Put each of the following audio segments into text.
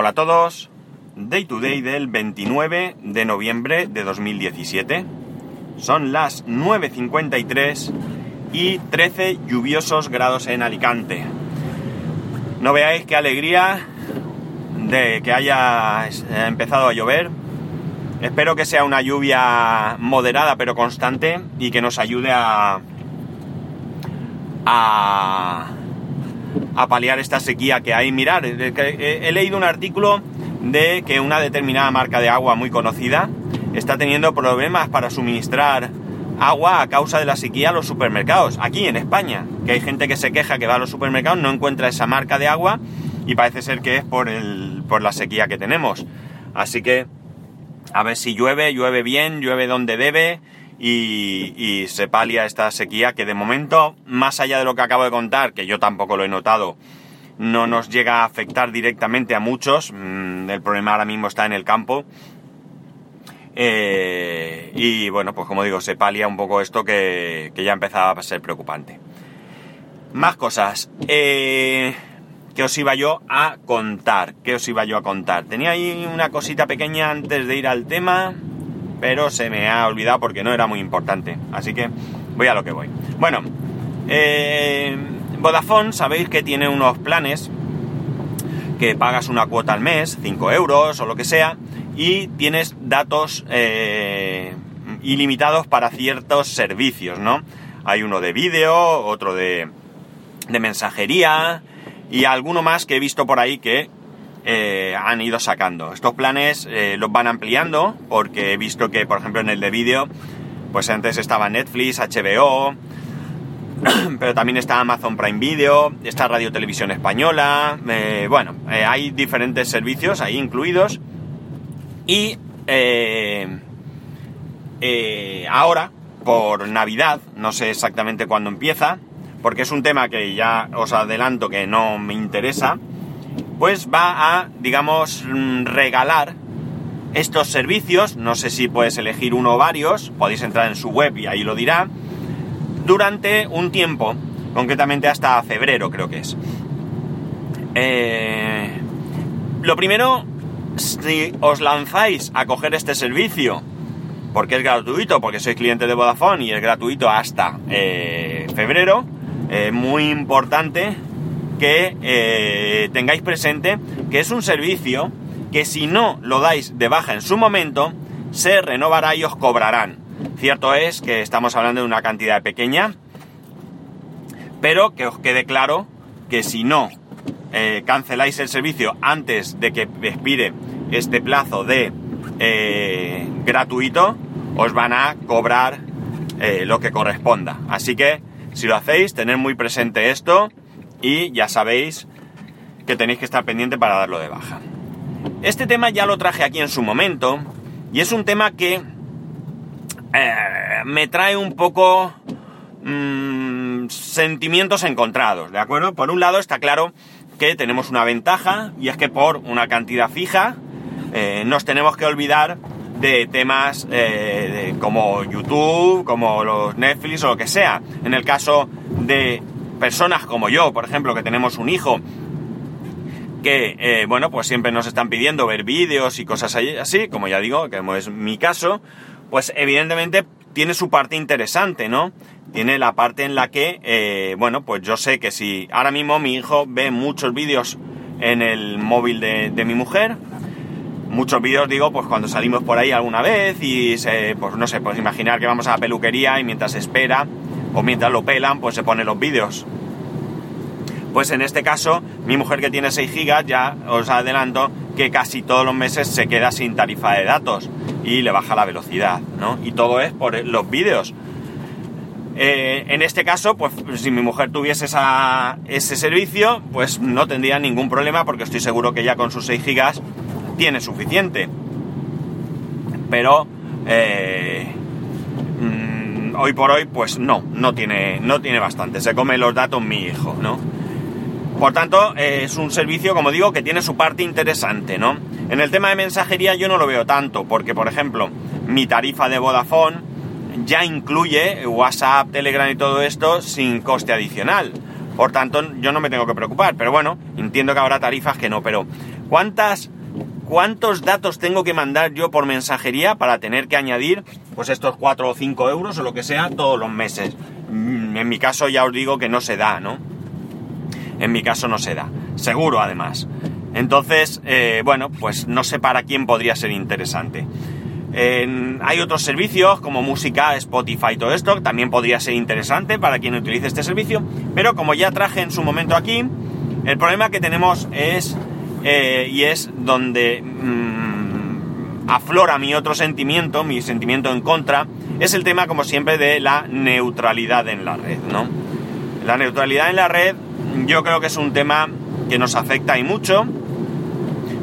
Hola a todos. Day to day del 29 de noviembre de 2017. Son las 9.53 y 13 lluviosos grados en Alicante. No veáis qué alegría de que haya empezado a llover. Espero que sea una lluvia moderada pero constante y que nos ayude a, a, a paliar esta sequía que hay. Mirar, he leído un artículo de que una determinada marca de agua muy conocida está teniendo problemas para suministrar agua a causa de la sequía a los supermercados. Aquí en España, que hay gente que se queja que va a los supermercados, no encuentra esa marca de agua y parece ser que es por, el, por la sequía que tenemos. Así que a ver si llueve, llueve bien, llueve donde debe y, y, se palia esta sequía que de momento, más allá de lo que acabo de contar, que yo tampoco lo he notado, no nos llega a afectar directamente a muchos. Mm, el problema ahora mismo está en el campo. Eh, y bueno, pues como digo, se palia un poco esto que, que ya empezaba a ser preocupante. Más cosas. Eh, que os iba yo a contar? ¿Qué os iba yo a contar? Tenía ahí una cosita pequeña antes de ir al tema, pero se me ha olvidado porque no era muy importante. Así que voy a lo que voy. Bueno, eh, Vodafone sabéis que tiene unos planes que pagas una cuota al mes, 5 euros o lo que sea, y tienes datos eh, ilimitados para ciertos servicios, ¿no? Hay uno de vídeo, otro de, de mensajería, y alguno más que he visto por ahí que eh, han ido sacando. Estos planes eh, los van ampliando porque he visto que, por ejemplo, en el de vídeo, pues antes estaba Netflix, HBO, pero también está Amazon Prime Video, está Radio Televisión Española, eh, bueno, hay diferentes servicios ahí incluidos y ahora, por Navidad, no sé exactamente cuándo empieza, porque es un tema que ya os adelanto que no me interesa, pues va a, digamos, mm, regalar estos servicios, no sé si puedes elegir uno o varios, podéis entrar en su web y ahí lo dirá, durante un tiempo, concretamente hasta febrero creo que es. Eh, lo primero, si os lanzáis a coger este servicio, porque es gratuito, porque sois cliente de Vodafone y es gratuito hasta eh, febrero, eh, muy importante que eh, tengáis presente que es un servicio que si no lo dais de baja en su momento, se renovará y os cobrarán. Cierto es que estamos hablando de una cantidad pequeña, pero que os quede claro que si no eh, canceláis el servicio antes de que expire este plazo de gratuito, os van a cobrar lo que corresponda. Así que si lo hacéis, tened muy presente esto y ya sabéis que tenéis que estar pendiente para darlo de baja. Este tema ya lo traje aquí en su momento y es un tema que eh, me trae un poco mm, sentimientos encontrados, ¿de acuerdo? Por un lado está claro que tenemos una ventaja y es que por una cantidad fija eh, nos tenemos que olvidar de temas eh, como YouTube, como los Netflix o lo que sea. En el caso de personas como yo, por ejemplo, que tenemos un hijo que, eh, bueno, pues siempre nos están pidiendo ver vídeos y cosas así, como ya digo, que es mi caso, pues evidentemente tiene su parte interesante, ¿no? Tiene la parte en la que, eh, bueno, pues yo sé que si ahora mismo mi hijo ve muchos vídeos en el móvil de, de mi mujer, muchos vídeos, digo, pues cuando salimos por ahí alguna vez y se, pues no sé, pues imaginar que vamos a la peluquería y mientras espera o mientras lo pelan, pues se pone los vídeos. Pues en este caso, mi mujer que tiene 6 gigas, ya os adelanto que casi todos los meses se queda sin tarifa de datos y le baja la velocidad, ¿no? Y todo es por los vídeos. Eh, en este caso, pues si mi mujer tuviese ese servicio, pues no tendría ningún problema porque estoy seguro que ya con sus 6 gigas tiene suficiente. Pero eh, hoy por hoy, pues no, no tiene, no tiene bastante. Se come los datos mi hijo, ¿no? Por tanto, eh, es un servicio, como digo, que tiene su parte interesante, ¿no? En el tema de mensajería yo no lo veo tanto, porque, por ejemplo, mi tarifa de Vodafone ya incluye WhatsApp, Telegram y todo esto sin coste adicional. Por tanto, yo no me tengo que preocupar. Pero bueno, entiendo que habrá tarifas que no. Pero ¿Cuántas, ¿Cuántos datos tengo que mandar yo por mensajería para tener que añadir pues estos 4 o 5 euros o lo que sea todos los meses? Mm, en mi caso ya os digo que no se da, ¿no? En mi caso no se da. Seguro además. Entonces, eh, bueno, pues no sé para quién podría ser interesante. hay otros servicios como música, Spotify, todo esto, también podría ser interesante para quien utilice este servicio, pero como ya traje en su momento aquí, el problema que tenemos es, eh, y es donde mm, aflora mi otro sentimiento, mi sentimiento en contra, es el tema, como siempre, de la neutralidad en la red, ¿no? La neutralidad en la red yo creo que es un tema que nos afecta y mucho.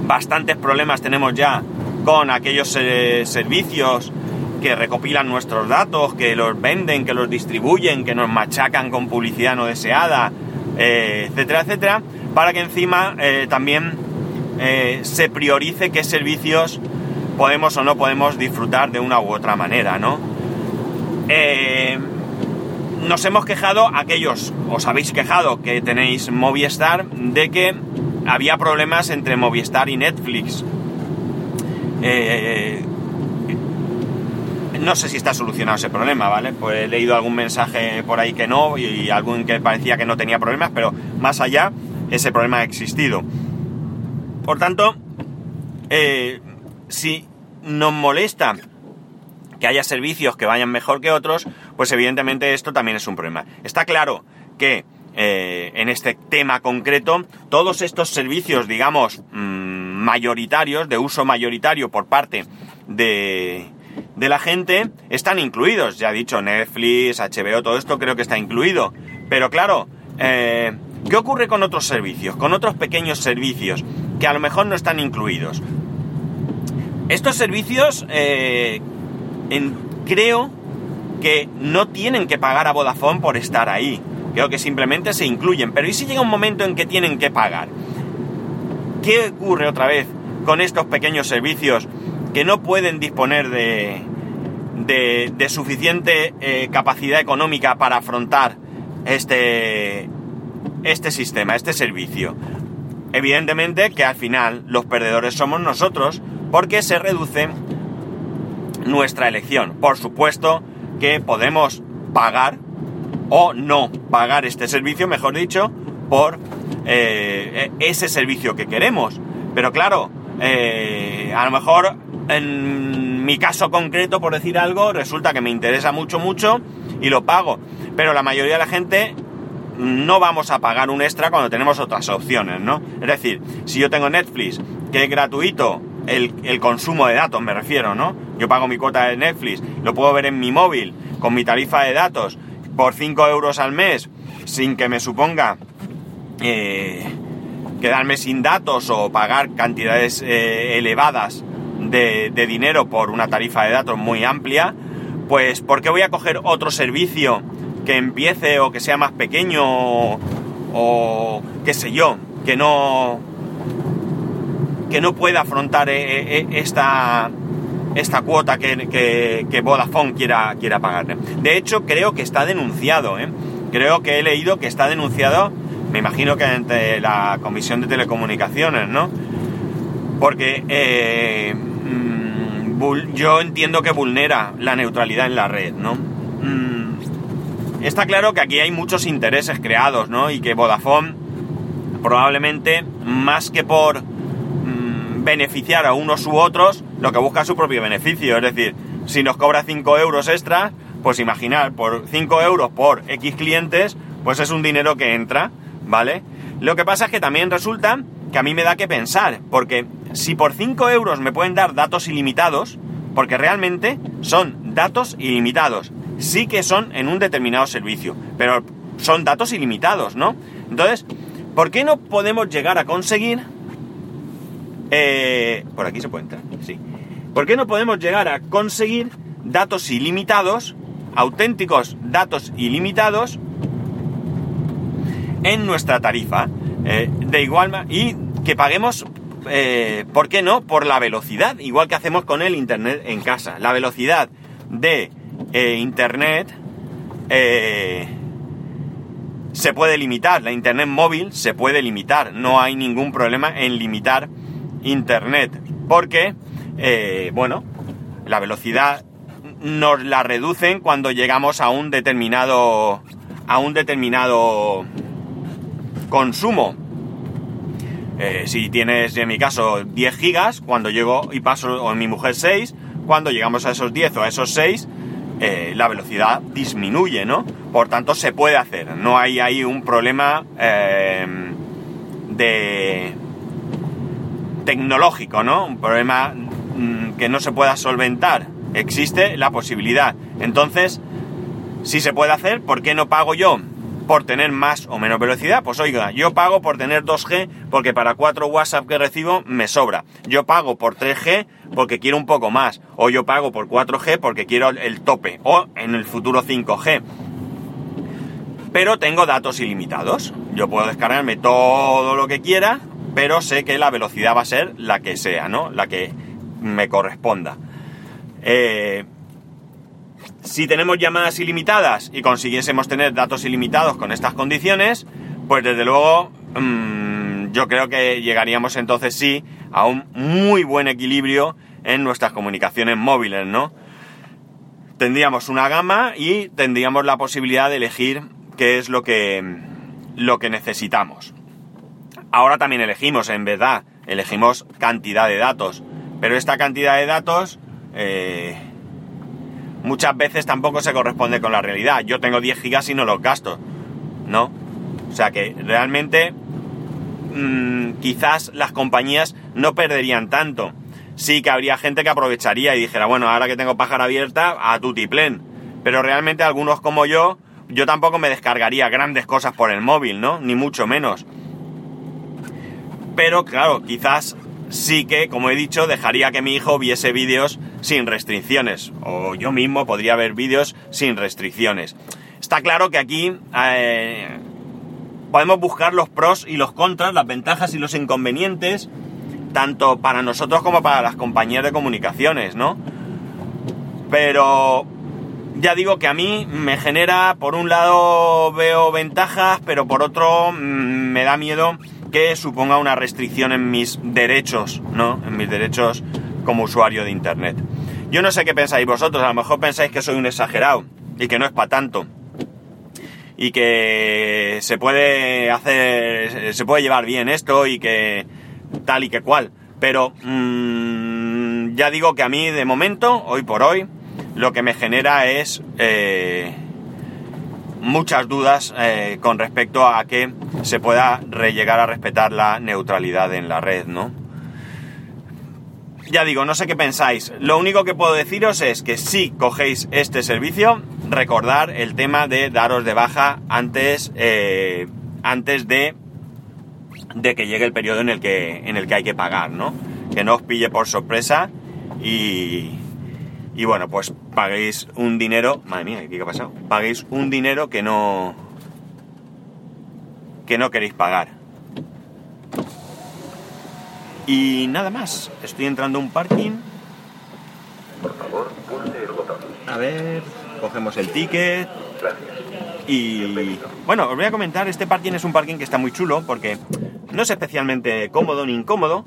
Bastantes problemas tenemos ya con aquellos eh, servicios que recopilan nuestros datos, que los venden, que los distribuyen, que nos machacan con publicidad no deseada, eh, etcétera, etcétera, para que encima también se priorice qué servicios podemos o no podemos disfrutar de una u otra manera, ¿no? nos hemos quejado, aquellos os habéis quejado que tenéis Movistar, de que había problemas entre Movistar y Netflix. Eh, no sé si está solucionado ese problema, ¿vale? Pues he leído algún mensaje por ahí que no y algún que parecía que no tenía problemas, pero más allá, ese problema ha existido. Por tanto, eh, si nos molesta que haya servicios que vayan mejor que otros, pues evidentemente esto también es un problema. Está claro que eh, en este tema concreto, todos estos servicios, digamos, mm, mayoritarios, de uso mayoritario por parte de, la gente, están incluidos. Ya he dicho, Netflix, HBO, todo esto creo que está incluido. Pero claro, eh, ¿qué ocurre con otros servicios? Con otros pequeños servicios que a lo mejor no están incluidos. Estos servicios eh, creo que no tienen que pagar a Vodafone por estar ahí. Creo que simplemente se incluyen. Pero ¿y si llega un momento en que tienen que pagar? ¿Qué ocurre otra vez con estos pequeños servicios que no pueden disponer de, de, suficiente eh, capacidad económica para afrontar este, este sistema, este servicio? Evidentemente que al final los perdedores somos nosotros porque se reduce nuestra elección. Por supuesto que podemos pagar o no pagar este servicio, mejor dicho, por eh, ese servicio que queremos. Pero claro, eh, a lo mejor en mi caso concreto, por decir algo, resulta que me interesa mucho, mucho y lo pago. Pero la mayoría de la gente no vamos a pagar un extra cuando tenemos otras opciones, ¿no? Es decir, si yo tengo Netflix, que es gratuito, el, consumo de datos me refiero, ¿no? Yo pago mi cuota de Netflix, lo puedo ver en mi móvil, con mi tarifa de datos, por 5 euros al mes, sin que me suponga eh, quedarme sin datos o pagar cantidades eh, elevadas de, de, dinero por una tarifa de datos muy amplia, pues ¿por qué voy a coger otro servicio que empiece o que sea más pequeño o, o qué sé yo, que no que no pueda afrontar eh, eh, esta, esta cuota que, que, Vodafone quiera, quiera pagarle. De hecho, creo que está denunciado, ¿eh? Creo que he leído que está denunciado, me imagino que ante la Comisión de Telecomunicaciones, ¿no? Porque mm, yo entiendo que vulnera la neutralidad en la red, ¿no? Mm, está claro que aquí hay muchos intereses creados, ¿no? Y que Vodafone probablemente, más que por beneficiar a unos u otros, lo que busca su propio beneficio. Es decir, si nos cobra 5 euros extra, pues imaginar, por 5 euros por X clientes, pues es un dinero que entra, ¿vale? Lo que pasa es que también resulta que a mí me da que pensar, porque si por 5 euros me pueden dar datos ilimitados, porque realmente son datos ilimitados, sí que son en un determinado servicio, pero son datos ilimitados, ¿no? Entonces, ¿por qué no podemos llegar a conseguir eh, por aquí se puede entrar, sí. ¿Por qué no podemos llegar a conseguir datos ilimitados, auténticos datos ilimitados, en nuestra tarifa? Eh, de igual y que paguemos, eh, ¿por qué no? Por la velocidad, igual que hacemos con el Internet en casa. La velocidad de Internet se puede limitar, la Internet móvil se puede limitar, no hay ningún problema en limitar internet, porque, eh, bueno, la velocidad nos la reducen cuando llegamos a un determinado a un determinado consumo. Eh, si tienes, en mi caso, 10 gigas, cuando llego y paso, o mi mujer 6, cuando llegamos a esos 10 o a esos 6, eh, la velocidad disminuye, ¿no? Por tanto, se puede hacer. No hay ahí un problema eh, de tecnológico, ¿no? Un problema mm, que no se pueda solventar. Existe la posibilidad. Entonces, si se puede hacer, ¿por qué no pago yo por tener más o menos velocidad? Pues oiga, yo pago por tener 2G porque para 4 WhatsApp que recibo me sobra. Yo pago por 3G porque quiero un poco más. O yo pago por 4G porque quiero el tope. O en el futuro 5G. Pero tengo datos ilimitados. Yo puedo descargarme todo lo que quiera, pero sé que la velocidad va a ser la que sea, ¿no? La que me corresponda. Eh, si tenemos llamadas ilimitadas y consiguiésemos tener datos ilimitados con estas condiciones, pues desde luego mmm, yo creo que llegaríamos entonces sí a un muy buen equilibrio en nuestras comunicaciones móviles, ¿no? Tendríamos una gama y tendríamos la posibilidad de elegir qué es lo que, lo que necesitamos. Ahora también elegimos, en verdad, elegimos cantidad de datos, pero esta cantidad de datos eh, muchas veces tampoco se corresponde con la realidad. Yo tengo 10 gigas y no los gasto, ¿no? O sea que realmente mmm, quizás las compañías no perderían tanto. Sí que habría gente que aprovecharía y dijera, bueno, ahora que tengo pájara abierta, a tutiplén. Pero realmente algunos como yo, yo tampoco me descargaría grandes cosas por el móvil, ¿no? Ni mucho menos. Pero claro, quizás sí que, como he dicho, dejaría que mi hijo viese vídeos sin restricciones. O yo mismo podría ver vídeos sin restricciones. Está claro que aquí eh, podemos buscar los pros y los contras, las ventajas y los inconvenientes, tanto para nosotros como para las compañías de comunicaciones, ¿no? Pero ya digo que a mí me genera, por un lado veo ventajas, pero por otro mm, me da miedo que suponga una restricción en mis derechos, ¿no? En mis derechos como usuario de Internet. Yo no sé qué pensáis vosotros, a lo mejor pensáis que soy un exagerado y que no es para tanto. Y que se puede hacer, se puede llevar bien esto y que tal y que cual. Pero mmm, ya digo que a mí de momento, hoy por hoy, lo que me genera es eh, muchas dudas eh, con respecto a que se pueda llegar a respetar la neutralidad en la red, ¿no? Ya digo, no sé qué pensáis. Lo único que puedo deciros es que si cogéis este servicio, recordar el tema de daros de baja antes, eh, antes de, de que llegue el periodo en el que, en el que hay que pagar, ¿no? Que no os pille por sorpresa y, y bueno, pues paguéis un dinero. Madre mía, ¿qué ha pasado? Paguéis un dinero que no. que no queréis pagar. Y nada más. Estoy entrando a un parking. Por favor, pulse el botón. A ver. Cogemos el ticket. Gracias. Y bueno, os voy a comentar, este parking es un parking que está muy chulo porque no es especialmente cómodo ni incómodo,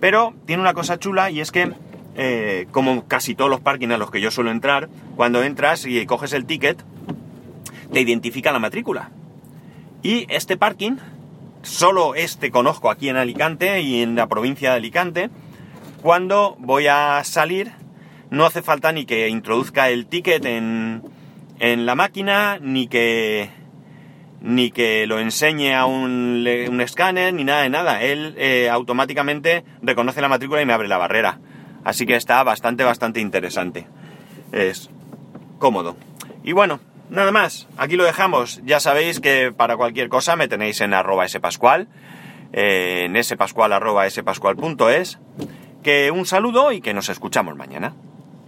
pero tiene una cosa chula y es que, eh, como casi todos los parkings a los que yo suelo entrar, cuando entras y coges el ticket, te identifica la matrícula. Y este parking, solo este conozco aquí en Alicante y en la provincia de Alicante, cuando voy a salir, no hace falta ni que introduzca el ticket en, en la máquina, ni que ni que lo enseñe a un, un escáner, ni nada de nada. Él eh, automáticamente reconoce la matrícula y me abre la barrera. Así que está bastante, bastante interesante. Es cómodo. Y bueno, nada más. Aquí lo dejamos. Ya sabéis que para cualquier cosa me tenéis en arroba spascual, eh, en spascual arroba spascual punto es. Que un saludo y que nos escuchamos mañana.